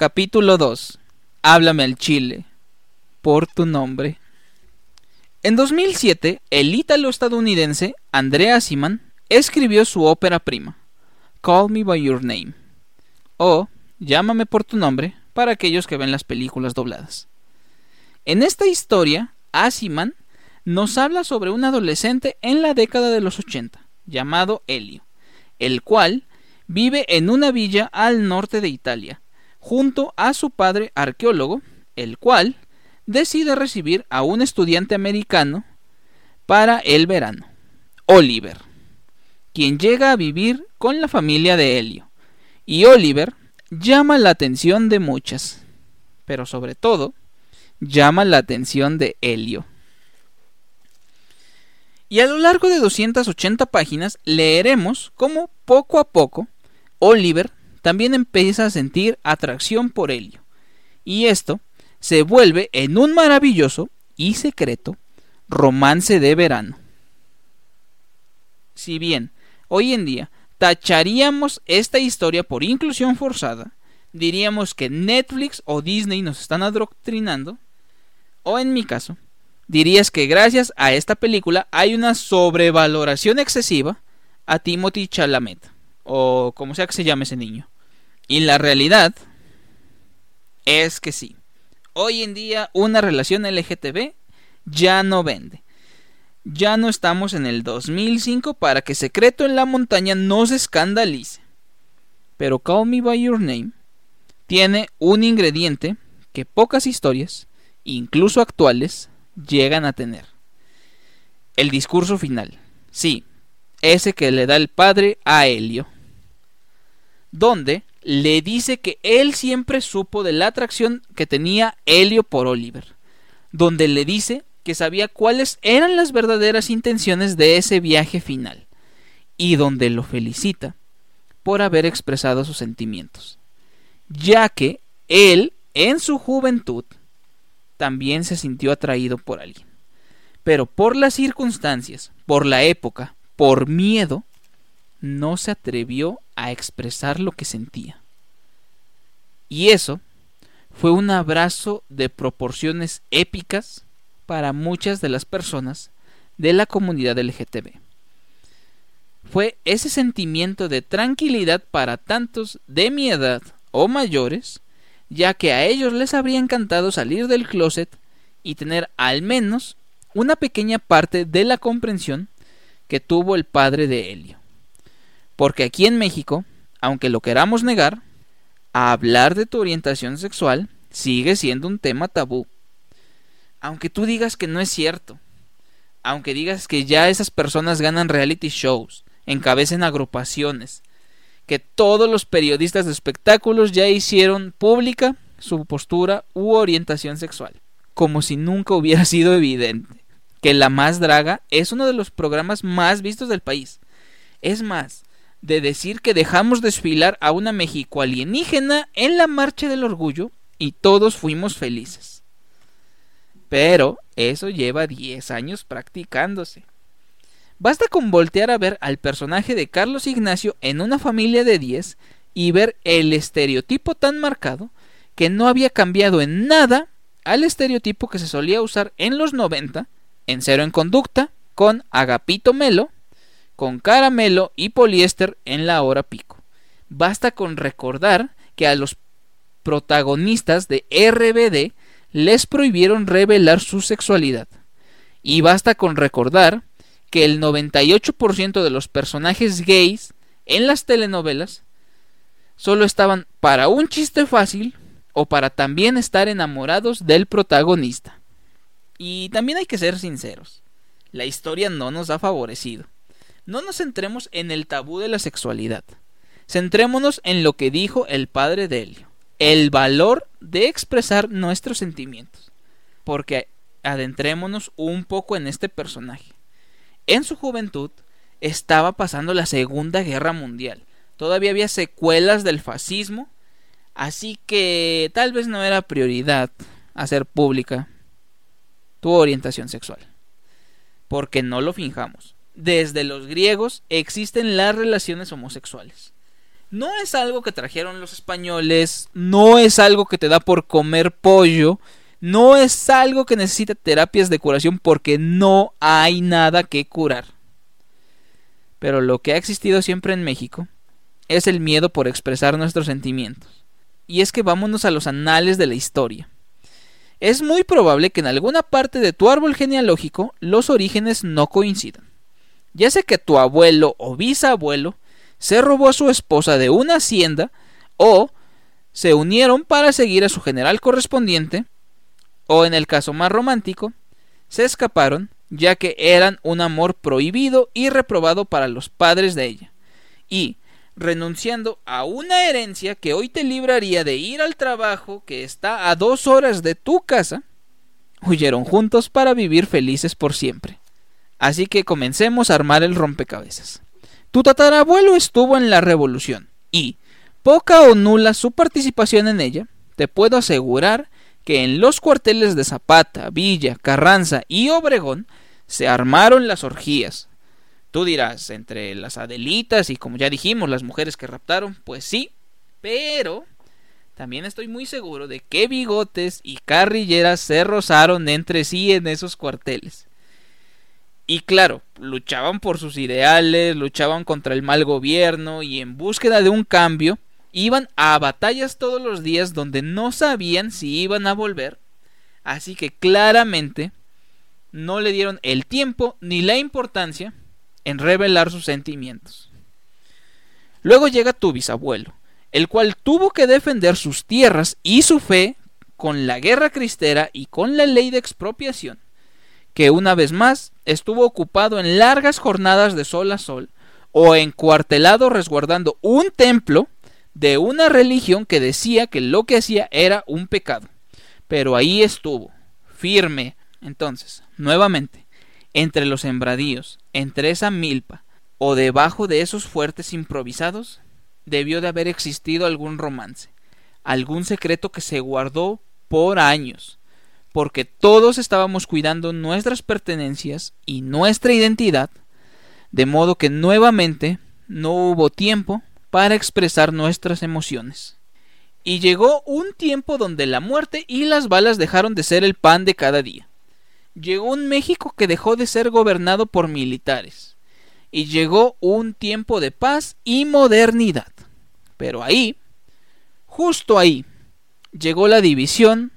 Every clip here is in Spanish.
Capítulo 2. Háblame al chile. Por tu nombre. En 2007, el ítalo-estadounidense Andrea Siman escribió su ópera prima, Call Me By Your Name, o Llámame por tu nombre para aquellos que ven las películas dobladas. En esta historia, Asiman nos habla sobre un adolescente en la década de los 80, llamado Helio, el cual vive en una villa al norte de Italia, junto a su padre arqueólogo, el cual decide recibir a un estudiante americano para el verano, Oliver, quien llega a vivir con la familia de Helio. Y Oliver llama la atención de muchas, pero sobre todo llama la atención de Helio. Y a lo largo de 280 páginas leeremos cómo poco a poco Oliver también empieza a sentir atracción por Helio. Y esto se vuelve en un maravilloso y secreto romance de verano. Si bien hoy en día tacharíamos esta historia por inclusión forzada, diríamos que Netflix o Disney nos están adoctrinando, o en mi caso, dirías que gracias a esta película hay una sobrevaloración excesiva a Timothy Chalamet, o como sea que se llame ese niño. Y la realidad es que sí. Hoy en día una relación LGTB ya no vende. Ya no estamos en el 2005 para que Secreto en la Montaña no se escandalice. Pero Call Me By Your Name tiene un ingrediente que pocas historias incluso actuales, llegan a tener. El discurso final. Sí, ese que le da el padre a Helio. Donde le dice que él siempre supo de la atracción que tenía Helio por Oliver. Donde le dice que sabía cuáles eran las verdaderas intenciones de ese viaje final. Y donde lo felicita por haber expresado sus sentimientos. Ya que él, en su juventud, también se sintió atraído por alguien. Pero por las circunstancias, por la época, por miedo, no se atrevió a expresar lo que sentía. Y eso fue un abrazo de proporciones épicas para muchas de las personas de la comunidad LGTB. Fue ese sentimiento de tranquilidad para tantos de mi edad o mayores ya que a ellos les habría encantado salir del closet y tener al menos una pequeña parte de la comprensión que tuvo el padre de Helio. Porque aquí en México, aunque lo queramos negar, hablar de tu orientación sexual sigue siendo un tema tabú. Aunque tú digas que no es cierto, aunque digas que ya esas personas ganan reality shows, encabecen agrupaciones, que todos los periodistas de espectáculos ya hicieron pública su postura u orientación sexual, como si nunca hubiera sido evidente que La Más Draga es uno de los programas más vistos del país. Es más, de decir que dejamos desfilar a una México alienígena en la Marcha del Orgullo y todos fuimos felices. Pero eso lleva 10 años practicándose. Basta con voltear a ver al personaje de Carlos Ignacio en una familia de 10 y ver el estereotipo tan marcado que no había cambiado en nada al estereotipo que se solía usar en los 90 en Cero en Conducta, con Agapito Melo, con Caramelo y Poliéster en la hora pico. Basta con recordar que a los protagonistas de RBD les prohibieron revelar su sexualidad. Y basta con recordar que el 98% de los personajes gays en las telenovelas solo estaban para un chiste fácil o para también estar enamorados del protagonista. Y también hay que ser sinceros, la historia no nos ha favorecido. No nos centremos en el tabú de la sexualidad. Centrémonos en lo que dijo el padre de Helio, el valor de expresar nuestros sentimientos. Porque adentrémonos un poco en este personaje en su juventud estaba pasando la Segunda Guerra Mundial. Todavía había secuelas del fascismo, así que tal vez no era prioridad hacer pública tu orientación sexual. Porque no lo finjamos. Desde los griegos existen las relaciones homosexuales. no es algo que trajeron los españoles, no es algo que te da por comer pollo, no es algo que necesita terapias de curación porque no hay nada que curar. Pero lo que ha existido siempre en México es el miedo por expresar nuestros sentimientos. Y es que vámonos a los anales de la historia. Es muy probable que en alguna parte de tu árbol genealógico los orígenes no coincidan. Ya sea que tu abuelo o bisabuelo se robó a su esposa de una hacienda o se unieron para seguir a su general correspondiente o en el caso más romántico, se escaparon ya que eran un amor prohibido y reprobado para los padres de ella. Y, renunciando a una herencia que hoy te libraría de ir al trabajo que está a dos horas de tu casa, huyeron juntos para vivir felices por siempre. Así que comencemos a armar el rompecabezas. Tu tatarabuelo estuvo en la revolución y, poca o nula su participación en ella, te puedo asegurar que en los cuarteles de Zapata, Villa, Carranza y Obregón se armaron las orgías. Tú dirás, entre las Adelitas y como ya dijimos, las mujeres que raptaron, pues sí, pero también estoy muy seguro de que bigotes y carrilleras se rozaron entre sí en esos cuarteles. Y claro, luchaban por sus ideales, luchaban contra el mal gobierno y en búsqueda de un cambio, iban a batallas todos los días donde no sabían si iban a volver. Así que claramente no le dieron el tiempo ni la importancia en revelar sus sentimientos. Luego llega tu bisabuelo, el cual tuvo que defender sus tierras y su fe con la guerra cristera y con la ley de expropiación que una vez más estuvo ocupado en largas jornadas de sol a sol o encuartelado resguardando un templo de una religión que decía que lo que hacía era un pecado. Pero ahí estuvo, firme. Entonces, nuevamente, entre los sembradíos, entre esa milpa o debajo de esos fuertes improvisados, debió de haber existido algún romance, algún secreto que se guardó por años, porque todos estábamos cuidando nuestras pertenencias y nuestra identidad, de modo que nuevamente no hubo tiempo para expresar nuestras emociones. Y llegó un tiempo donde la muerte y las balas dejaron de ser el pan de cada día. Llegó un México que dejó de ser gobernado por militares. Y llegó un tiempo de paz y modernidad. Pero ahí, justo ahí, llegó la división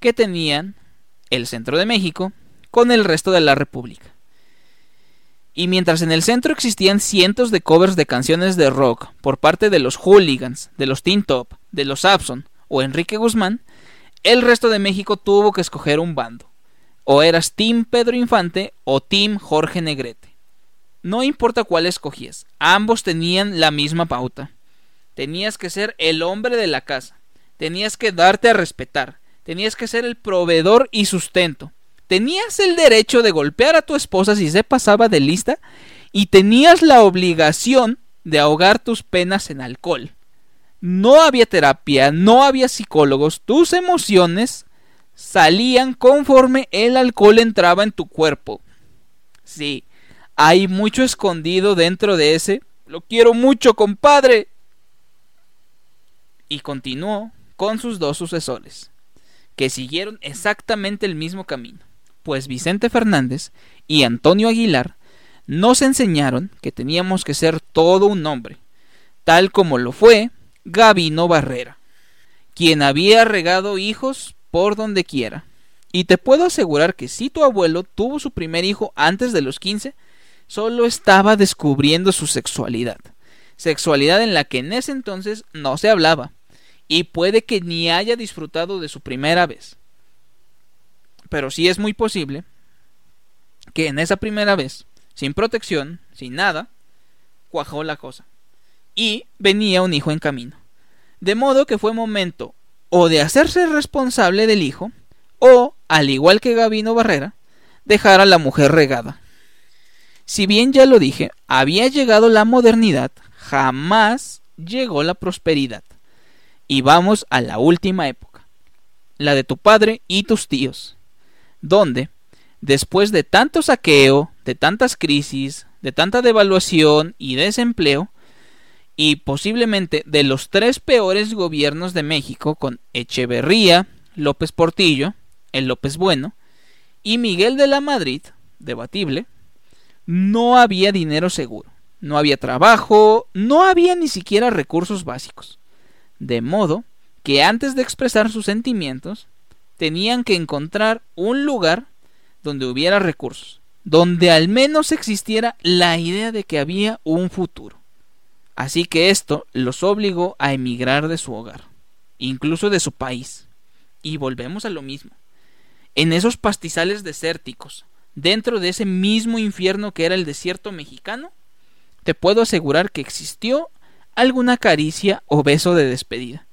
que tenían el centro de México con el resto de la República. Y mientras en el centro existían cientos de covers de canciones de rock por parte de los Hooligans, de los Teen Top, de los Abson o Enrique Guzmán, el resto de México tuvo que escoger un bando. O eras Team Pedro Infante o Team Jorge Negrete. No importa cuál escogías, ambos tenían la misma pauta. Tenías que ser el hombre de la casa, tenías que darte a respetar, tenías que ser el proveedor y sustento. Tenías el derecho de golpear a tu esposa si se pasaba de lista y tenías la obligación de ahogar tus penas en alcohol. No había terapia, no había psicólogos, tus emociones salían conforme el alcohol entraba en tu cuerpo. Sí, hay mucho escondido dentro de ese. Lo quiero mucho, compadre. Y continuó con sus dos sucesores que siguieron exactamente el mismo camino, pues Vicente Fernández y Antonio Aguilar nos enseñaron que teníamos que ser todo un hombre, tal como lo fue Gabino Barrera, quien había regado hijos por donde quiera. Y te puedo asegurar que si tu abuelo tuvo su primer hijo antes de los 15, solo estaba descubriendo su sexualidad, sexualidad en la que en ese entonces no se hablaba, y puede que ni haya disfrutado de su primera vez. Pero sí es muy posible que en esa primera vez, sin protección, sin nada, cuajó la cosa. Y venía un hijo en camino. De modo que fue momento o de hacerse responsable del hijo, o, al igual que Gavino Barrera, dejar a la mujer regada. Si bien ya lo dije, había llegado la modernidad, jamás llegó la prosperidad. Y vamos a la última época, la de tu padre y tus tíos, donde, después de tanto saqueo, de tantas crisis, de tanta devaluación y desempleo, y posiblemente de los tres peores gobiernos de México con Echeverría, López Portillo, el López Bueno, y Miguel de la Madrid, debatible, no había dinero seguro, no había trabajo, no había ni siquiera recursos básicos. De modo que antes de expresar sus sentimientos, tenían que encontrar un lugar donde hubiera recursos, donde al menos existiera la idea de que había un futuro. Así que esto los obligó a emigrar de su hogar, incluso de su país. Y volvemos a lo mismo. En esos pastizales desérticos, dentro de ese mismo infierno que era el desierto mexicano, te puedo asegurar que existió alguna caricia o beso de despedida.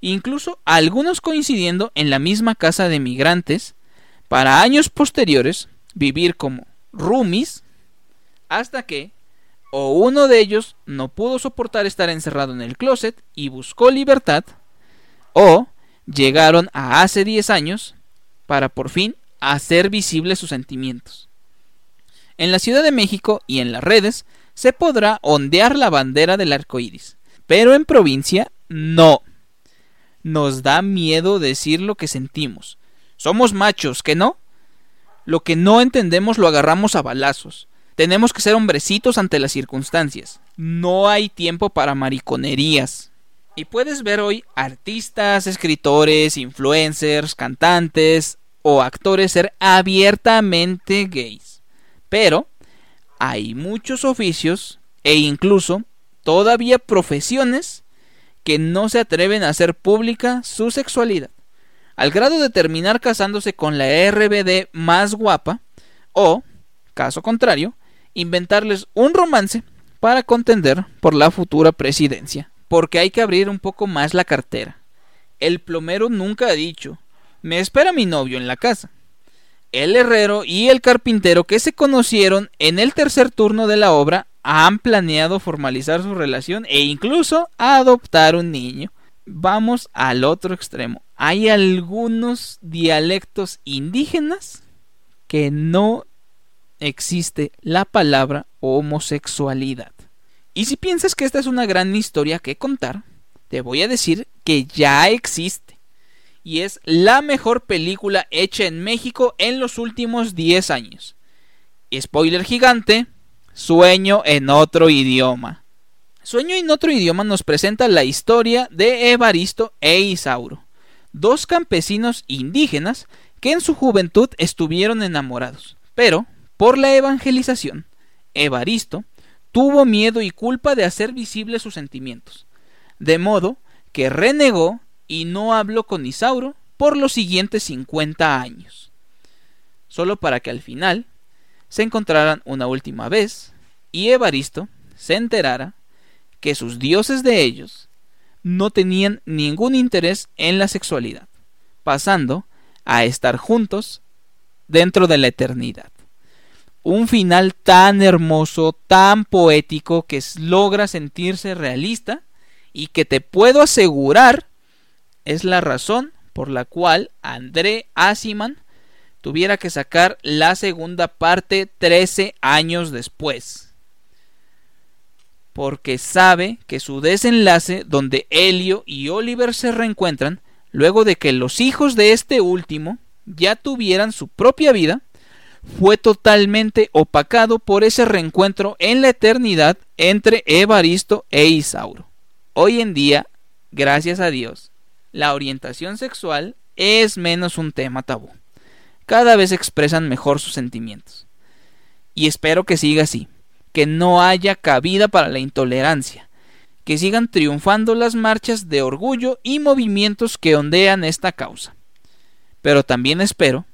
Incluso algunos coincidiendo en la misma casa de migrantes, para años posteriores vivir como roomies, hasta que, o uno de ellos no pudo soportar estar encerrado en el closet y buscó libertad, o llegaron a hace 10 años para por fin hacer visibles sus sentimientos. En la Ciudad de México y en las redes se podrá ondear la bandera del arco iris, pero en provincia no. Nos da miedo decir lo que sentimos. Somos machos, ¿que no? Lo que no entendemos lo agarramos a balazos. Tenemos que ser hombrecitos ante las circunstancias. No hay tiempo para mariconerías. Y puedes ver hoy artistas, escritores, influencers, cantantes o actores ser abiertamente gays. Pero hay muchos oficios e incluso todavía profesiones que no se atreven a hacer pública su sexualidad, al grado de terminar casándose con la RBD más guapa o, caso contrario, inventarles un romance para contender por la futura presidencia, porque hay que abrir un poco más la cartera. El plomero nunca ha dicho, me espera mi novio en la casa. El herrero y el carpintero que se conocieron en el tercer turno de la obra han planeado formalizar su relación e incluso adoptar un niño. Vamos al otro extremo. Hay algunos dialectos indígenas que no existe la palabra homosexualidad. Y si piensas que esta es una gran historia que contar, te voy a decir que ya existe. Y es la mejor película hecha en México en los últimos 10 años. Spoiler gigante, Sueño en otro idioma. Sueño en otro idioma nos presenta la historia de Evaristo e Isauro, dos campesinos indígenas que en su juventud estuvieron enamorados, pero por la evangelización, Evaristo tuvo miedo y culpa de hacer visibles sus sentimientos, de modo que renegó y no habló con Isauro por los siguientes 50 años, solo para que al final se encontraran una última vez y Evaristo se enterara que sus dioses de ellos no tenían ningún interés en la sexualidad, pasando a estar juntos dentro de la eternidad. Un final tan hermoso, tan poético, que logra sentirse realista y que te puedo asegurar es la razón por la cual André Asiman tuviera que sacar la segunda parte 13 años después. Porque sabe que su desenlace donde Helio y Oliver se reencuentran, luego de que los hijos de este último ya tuvieran su propia vida, fue totalmente opacado por ese reencuentro en la eternidad entre Evaristo e Isauro. Hoy en día, gracias a Dios, la orientación sexual es menos un tema tabú. Cada vez expresan mejor sus sentimientos. Y espero que siga así, que no haya cabida para la intolerancia, que sigan triunfando las marchas de orgullo y movimientos que ondean esta causa. Pero también espero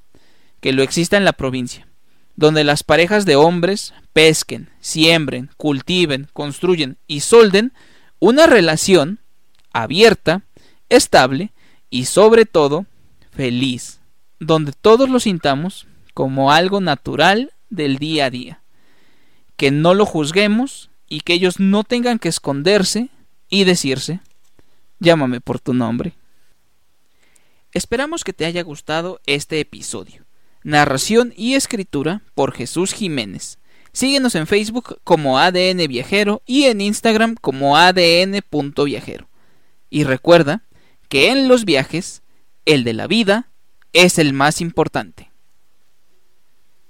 que lo exista en la provincia, donde las parejas de hombres pesquen, siembren, cultiven, construyen y solden una relación abierta, estable y sobre todo feliz, donde todos lo sintamos como algo natural del día a día, que no lo juzguemos y que ellos no tengan que esconderse y decirse, llámame por tu nombre. Esperamos que te haya gustado este episodio. Narración y escritura por Jesús Jiménez. Síguenos en Facebook como ADN Viajero y en Instagram como ADN.viajero. Y recuerda que en los viajes, el de la vida es el más importante.